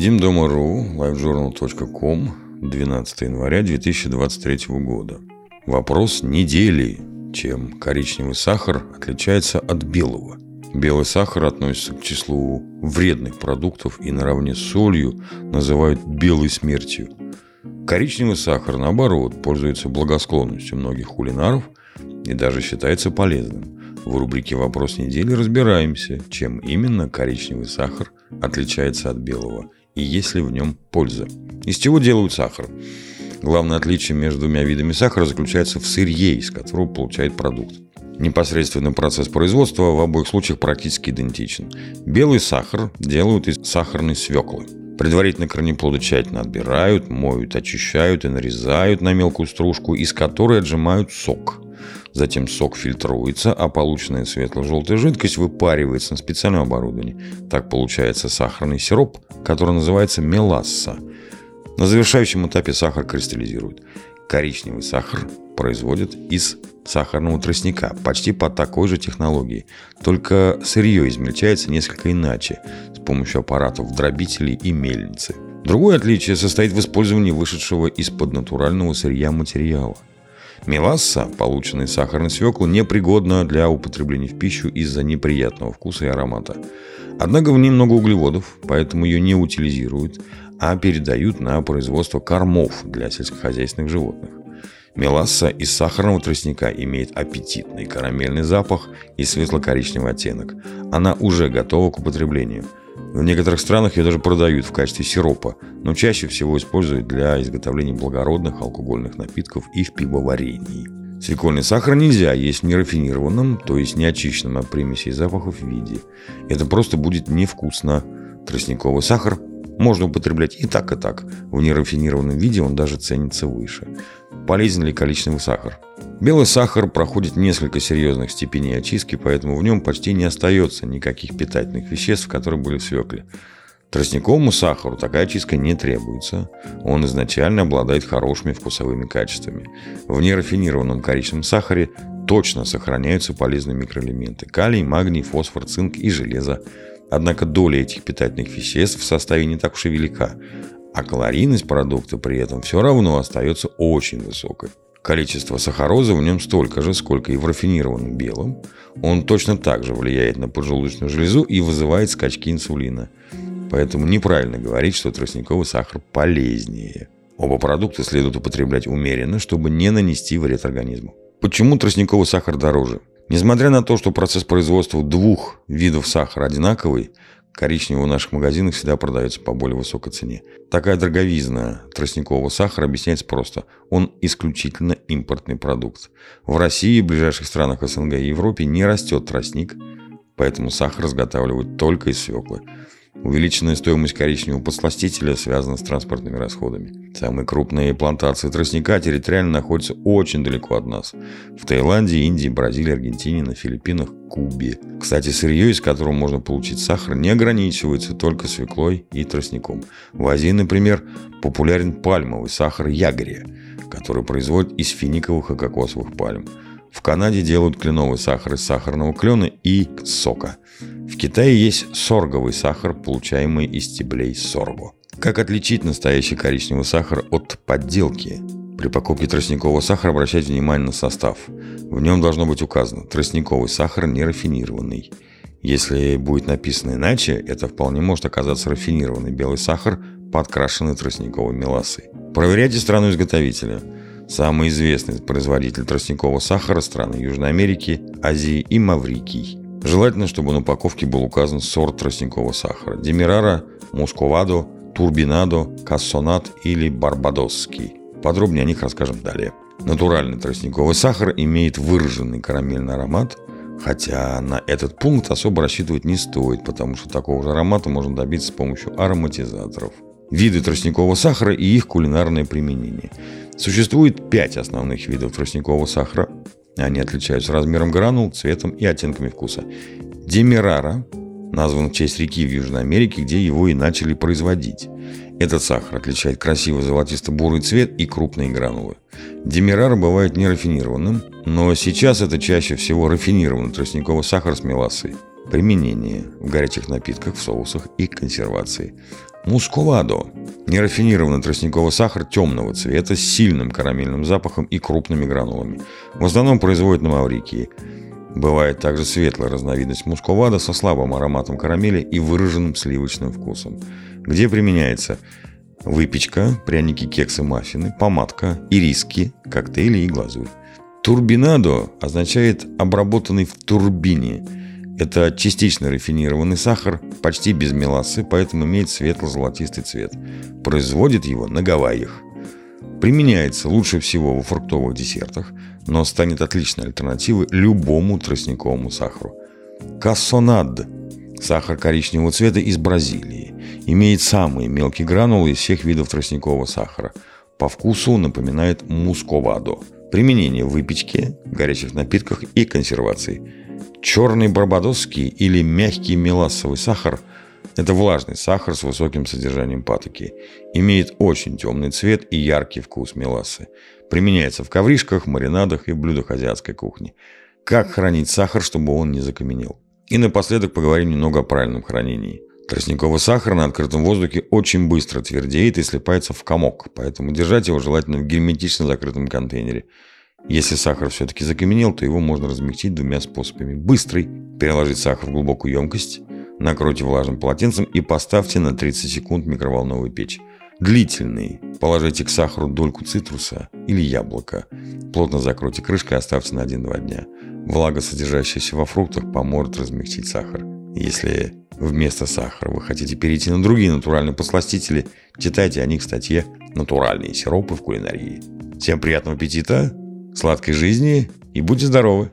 Едим дома.ру, livejournal.com, 12 января 2023 года. Вопрос недели. Чем коричневый сахар отличается от белого? Белый сахар относится к числу вредных продуктов и наравне с солью называют белой смертью. Коричневый сахар, наоборот, пользуется благосклонностью многих кулинаров и даже считается полезным. В рубрике «Вопрос недели» разбираемся, чем именно коричневый сахар отличается от белого и есть ли в нем польза. Из чего делают сахар? Главное отличие между двумя видами сахара заключается в сырье, из которого получают продукт. Непосредственный процесс производства в обоих случаях практически идентичен. Белый сахар делают из сахарной свеклы. Предварительно корнеплоды тщательно отбирают, моют, очищают и нарезают на мелкую стружку, из которой отжимают сок – Затем сок фильтруется, а полученная светло-желтая жидкость выпаривается на специальном оборудовании. Так получается сахарный сироп, который называется меласса. На завершающем этапе сахар кристаллизирует. Коричневый сахар производят из сахарного тростника, почти по такой же технологии. Только сырье измельчается несколько иначе, с помощью аппаратов дробителей и мельницы. Другое отличие состоит в использовании вышедшего из-под натурального сырья материала. Меласса, полученная из сахарной свеклы, непригодна для употребления в пищу из-за неприятного вкуса и аромата. Однако в ней много углеводов, поэтому ее не утилизируют, а передают на производство кормов для сельскохозяйственных животных. Меласса из сахарного тростника имеет аппетитный карамельный запах и светло-коричневый оттенок. Она уже готова к употреблению – в некоторых странах ее даже продают в качестве сиропа, но чаще всего используют для изготовления благородных алкогольных напитков и в пивоварении. Свекольный сахар нельзя есть в нерафинированном, то есть неочищенном от примесей и запахов виде. Это просто будет невкусно. Тростниковый сахар можно употреблять и так, и так. В нерафинированном виде он даже ценится выше. Полезен ли количественный сахар? Белый сахар проходит несколько серьезных степеней очистки, поэтому в нем почти не остается никаких питательных веществ, которые были в свекле. Тростниковому сахару такая очистка не требуется. Он изначально обладает хорошими вкусовыми качествами. В нерафинированном коричневом сахаре точно сохраняются полезные микроэлементы – калий, магний, фосфор, цинк и железо. Однако доля этих питательных веществ в составе не так уж и велика, а калорийность продукта при этом все равно остается очень высокой. Количество сахарозы в нем столько же, сколько и в рафинированном белом. Он точно так же влияет на поджелудочную железу и вызывает скачки инсулина. Поэтому неправильно говорить, что тростниковый сахар полезнее. Оба продукта следует употреблять умеренно, чтобы не нанести вред организму. Почему тростниковый сахар дороже? Несмотря на то, что процесс производства двух видов сахара одинаковый, Коричневый в наших магазинах всегда продается по более высокой цене. Такая дороговизна тростникового сахара объясняется просто. Он исключительно импортный продукт. В России в ближайших странах СНГ и Европе не растет тростник, поэтому сахар изготавливают только из свеклы. Увеличенная стоимость коричневого подсластителя связана с транспортными расходами. Самые крупные плантации тростника территориально находятся очень далеко от нас. В Таиланде, Индии, Бразилии, Аргентине, на Филиппинах, Кубе. Кстати, сырье, из которого можно получить сахар, не ограничивается только свеклой и тростником. В Азии, например, популярен пальмовый сахар ягрия, который производят из финиковых и кокосовых пальм. В Канаде делают кленовый сахар из сахарного клена и сока. В Китае есть сорговый сахар, получаемый из стеблей сорго. Как отличить настоящий коричневый сахар от подделки? При покупке тростникового сахара обращайте внимание на состав. В нем должно быть указано «тростниковый сахар нерафинированный». Если будет написано иначе, это вполне может оказаться рафинированный белый сахар, подкрашенный тростниковой мелассой. Проверяйте страну изготовителя – Самый известный производитель тростникового сахара – страны Южной Америки, Азии и Маврикий. Желательно, чтобы на упаковке был указан сорт тростникового сахара – Демирара, Мусковадо, Турбинадо, Кассонат или Барбадосский. Подробнее о них расскажем далее. Натуральный тростниковый сахар имеет выраженный карамельный аромат, хотя на этот пункт особо рассчитывать не стоит, потому что такого же аромата можно добиться с помощью ароматизаторов. Виды тростникового сахара и их кулинарное применение – Существует пять основных видов тростникового сахара. Они отличаются размером гранул, цветом и оттенками вкуса. Демирара назван в честь реки в Южной Америке, где его и начали производить. Этот сахар отличает красивый золотисто-бурый цвет и крупные гранулы. Демирара бывает нерафинированным, но сейчас это чаще всего рафинированный тростниковый сахар с мелассой. Применение в горячих напитках, в соусах и консервации. Мускуладо – нерафинированный тростниковый сахар темного цвета с сильным карамельным запахом и крупными гранулами. В основном производят на Маврикии. Бывает также светлая разновидность мускувада со слабым ароматом карамели и выраженным сливочным вкусом, где применяется выпечка, пряники, кексы, маффины, помадка, ириски, коктейли и глазурь. Турбинадо означает «обработанный в турбине», это частично рафинированный сахар, почти без мелассы, поэтому имеет светло-золотистый цвет. Производит его на Гавайях. Применяется лучше всего во фруктовых десертах, но станет отличной альтернативой любому тростниковому сахару. Кассонад – сахар коричневого цвета из Бразилии. Имеет самые мелкие гранулы из всех видов тростникового сахара. По вкусу напоминает мусковадо. Применение в выпечке, горячих напитках и консервации – Черный барбадосский или мягкий мелассовый сахар – это влажный сахар с высоким содержанием патоки. Имеет очень темный цвет и яркий вкус мелассы. Применяется в ковришках, маринадах и блюдах азиатской кухни. Как хранить сахар, чтобы он не закаменел? И напоследок поговорим немного о правильном хранении. Тростниковый сахар на открытом воздухе очень быстро твердеет и слипается в комок, поэтому держать его желательно в герметично закрытом контейнере – если сахар все-таки закаменел, то его можно размягчить двумя способами. Быстрый – переложить сахар в глубокую емкость, накройте влажным полотенцем и поставьте на 30 секунд в микроволновую печь. Длительный – положите к сахару дольку цитруса или яблока. Плотно закройте крышкой и оставьте на 1-2 дня. Влага, содержащаяся во фруктах, поможет размягчить сахар. Если вместо сахара вы хотите перейти на другие натуральные посластители, читайте о них в статье «Натуральные сиропы в кулинарии». Всем приятного аппетита! сладкой жизни и будьте здоровы!